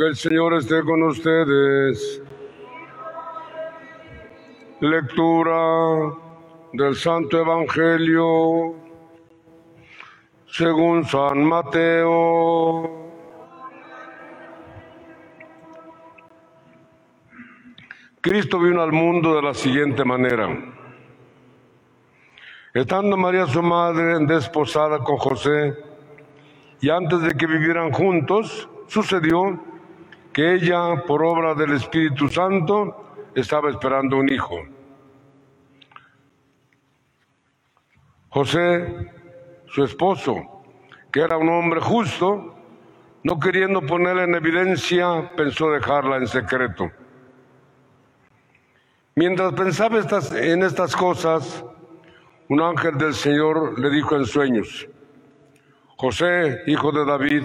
Que el Señor esté con ustedes. Lectura del Santo Evangelio según San Mateo. Cristo vino al mundo de la siguiente manera. Estando María su madre desposada con José, y antes de que vivieran juntos, sucedió que ella, por obra del Espíritu Santo, estaba esperando un hijo. José, su esposo, que era un hombre justo, no queriendo ponerla en evidencia, pensó dejarla en secreto. Mientras pensaba estas, en estas cosas, un ángel del Señor le dijo en sueños, José, hijo de David,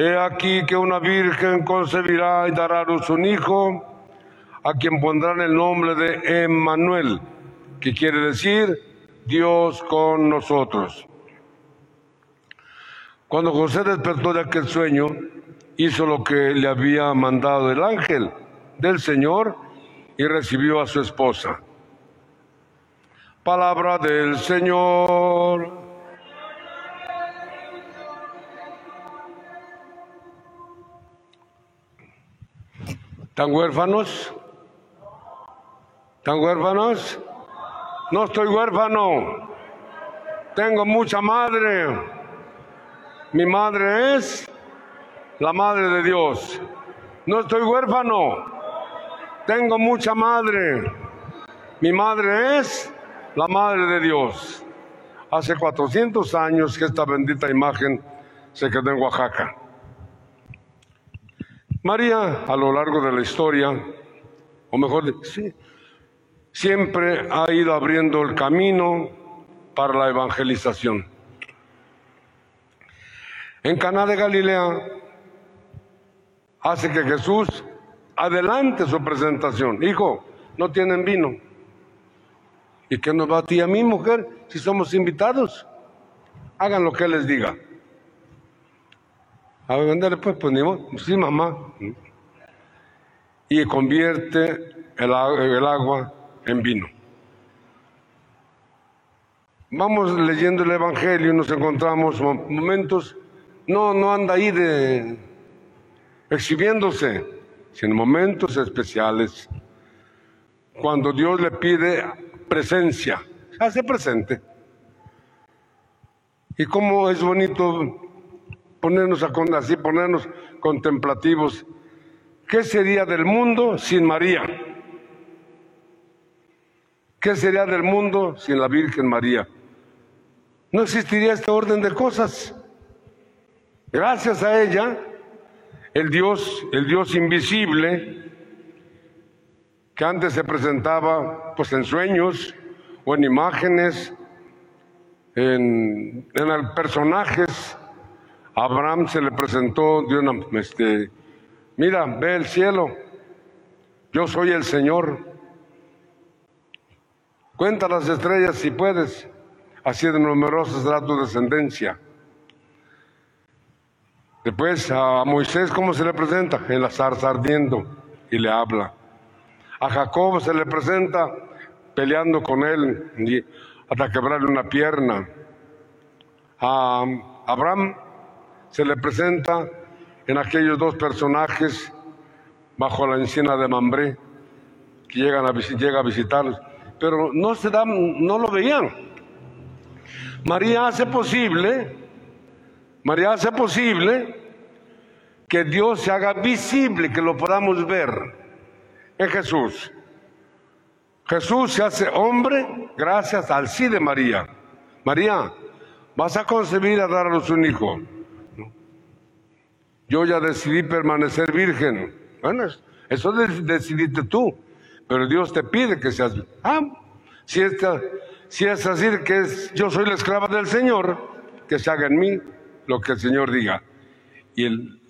He aquí que una virgen concebirá y dará a luz un hijo, a quien pondrán el nombre de Emmanuel, que quiere decir Dios con nosotros. Cuando José despertó de aquel sueño, hizo lo que le había mandado el ángel del Señor y recibió a su esposa. Palabra del Señor. ¿Están huérfanos? ¿Están huérfanos? No estoy huérfano. Tengo mucha madre. Mi madre es la madre de Dios. No estoy huérfano. Tengo mucha madre. Mi madre es la madre de Dios. Hace 400 años que esta bendita imagen se quedó en Oaxaca. María, a lo largo de la historia, o mejor, sí, siempre ha ido abriendo el camino para la evangelización. En Caná de Galilea hace que Jesús adelante su presentación. Hijo, no tienen vino. ¿Y qué nos va a ti a mí, mujer, si somos invitados? Hagan lo que les diga. A ver, pues, pues ni. Sí, mamá. Y convierte el, el agua en vino. Vamos leyendo el Evangelio y nos encontramos momentos, no, no anda ahí de exhibiéndose, sino momentos especiales, cuando Dios le pide presencia, hace presente. Y cómo es bonito ponernos a, así, ponernos contemplativos. ¿Qué sería del mundo sin María? ¿Qué sería del mundo sin la Virgen María? No existiría este orden de cosas. Gracias a ella, el Dios, el Dios invisible, que antes se presentaba pues en sueños o en imágenes, en, en personajes Abraham se le presentó de una, este, mira, ve el cielo, yo soy el Señor. Cuenta las estrellas si puedes, así de numerosas será tu descendencia. Después a Moisés, ¿cómo se le presenta? En la zarza ardiendo y le habla. A Jacob se le presenta peleando con él hasta quebrarle una pierna. A Abraham se le presenta en aquellos dos personajes bajo la encina de Mambré que llegan a, llega a visitarlos, pero no se dan, no lo veían. María hace posible, María hace posible que Dios se haga visible, que lo podamos ver en Jesús. Jesús se hace hombre gracias al sí de María. María, vas a concebir a luz un hijo. Yo ya decidí permanecer virgen Bueno, eso decidiste tú, pero Dios te pide que seas. Ah, si, si es así que es, yo soy la esclava del Señor, que se haga en mí lo que el Señor diga. Y, el,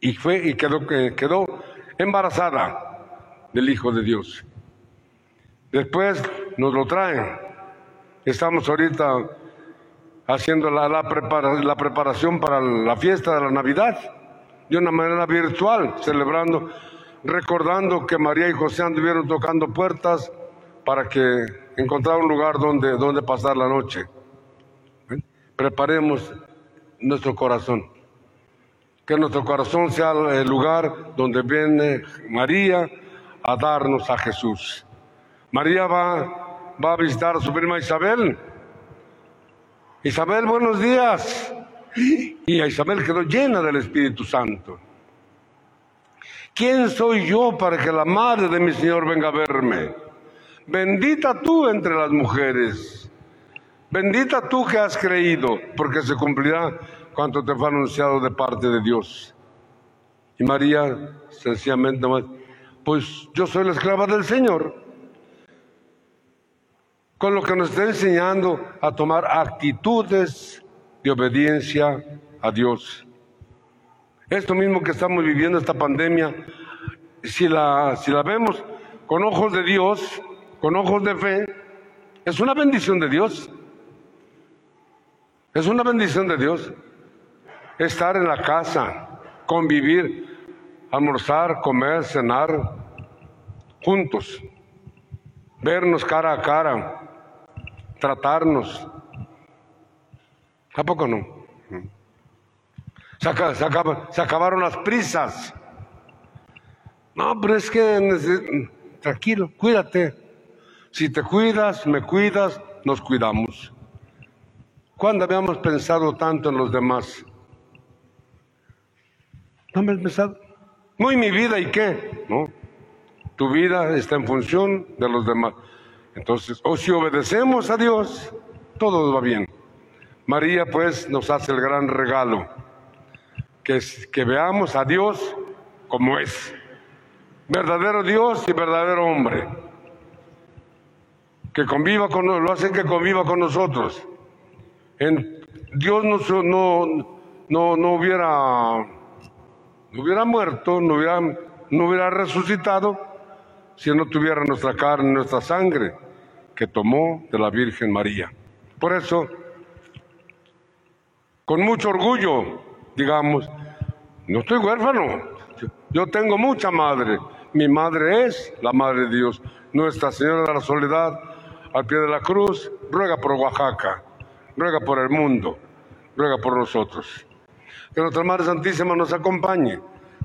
y, fue y quedó, quedó embarazada del Hijo de Dios. Después nos lo traen. Estamos ahorita haciendo la, la, la preparación para la fiesta de la Navidad de una manera virtual, celebrando, recordando que María y José anduvieron tocando puertas para que encontrar un lugar donde, donde pasar la noche. Preparemos nuestro corazón. Que nuestro corazón sea el lugar donde viene María a darnos a Jesús. María va, va a visitar a su prima Isabel. Isabel, buenos días. Y Isabel quedó llena del Espíritu Santo. ¿Quién soy yo para que la madre de mi Señor venga a verme? Bendita tú entre las mujeres. Bendita tú que has creído, porque se cumplirá cuanto te fue anunciado de parte de Dios. Y María sencillamente, pues yo soy la esclava del Señor. Con lo que nos está enseñando a tomar actitudes de obediencia a Dios. Esto mismo que estamos viviendo, esta pandemia, si la, si la vemos con ojos de Dios, con ojos de fe, es una bendición de Dios. Es una bendición de Dios estar en la casa, convivir, almorzar, comer, cenar juntos, vernos cara a cara, tratarnos, ¿A poco no? Se, acabaron las prisas. No, pero es que tranquilo, cuídate. Si te cuidas, me cuidas, nos cuidamos. ¿Cuándo habíamos pensado tanto en los demás? ¿No me has pensado? Muy mi vida y qué, ¿no? Tu vida está en función de los demás. Entonces, o si obedecemos a Dios, todo va bien. María pues nos hace el gran regalo, que, es, que veamos a Dios como es, verdadero Dios y verdadero hombre, que conviva con lo hace que conviva con nosotros. En, Dios no, hubiera, no hubiera muerto, no hubiera, no hubiera resucitado si no tuviera nuestra carne, nuestra sangre, que tomó de la Virgen María. Por eso, con mucho orgullo, digamos, no estoy huérfano, yo tengo mucha madre. Mi madre es la Madre de Dios, Nuestra Señora de la Soledad, al pie de la cruz, ruega por Oaxaca, ruega por el mundo, ruega por nosotros. Que nuestra Madre Santísima nos acompañe,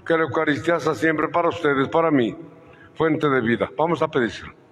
que la Eucaristía sea siempre para ustedes, para mí, fuente de vida. Vamos a pedírselo.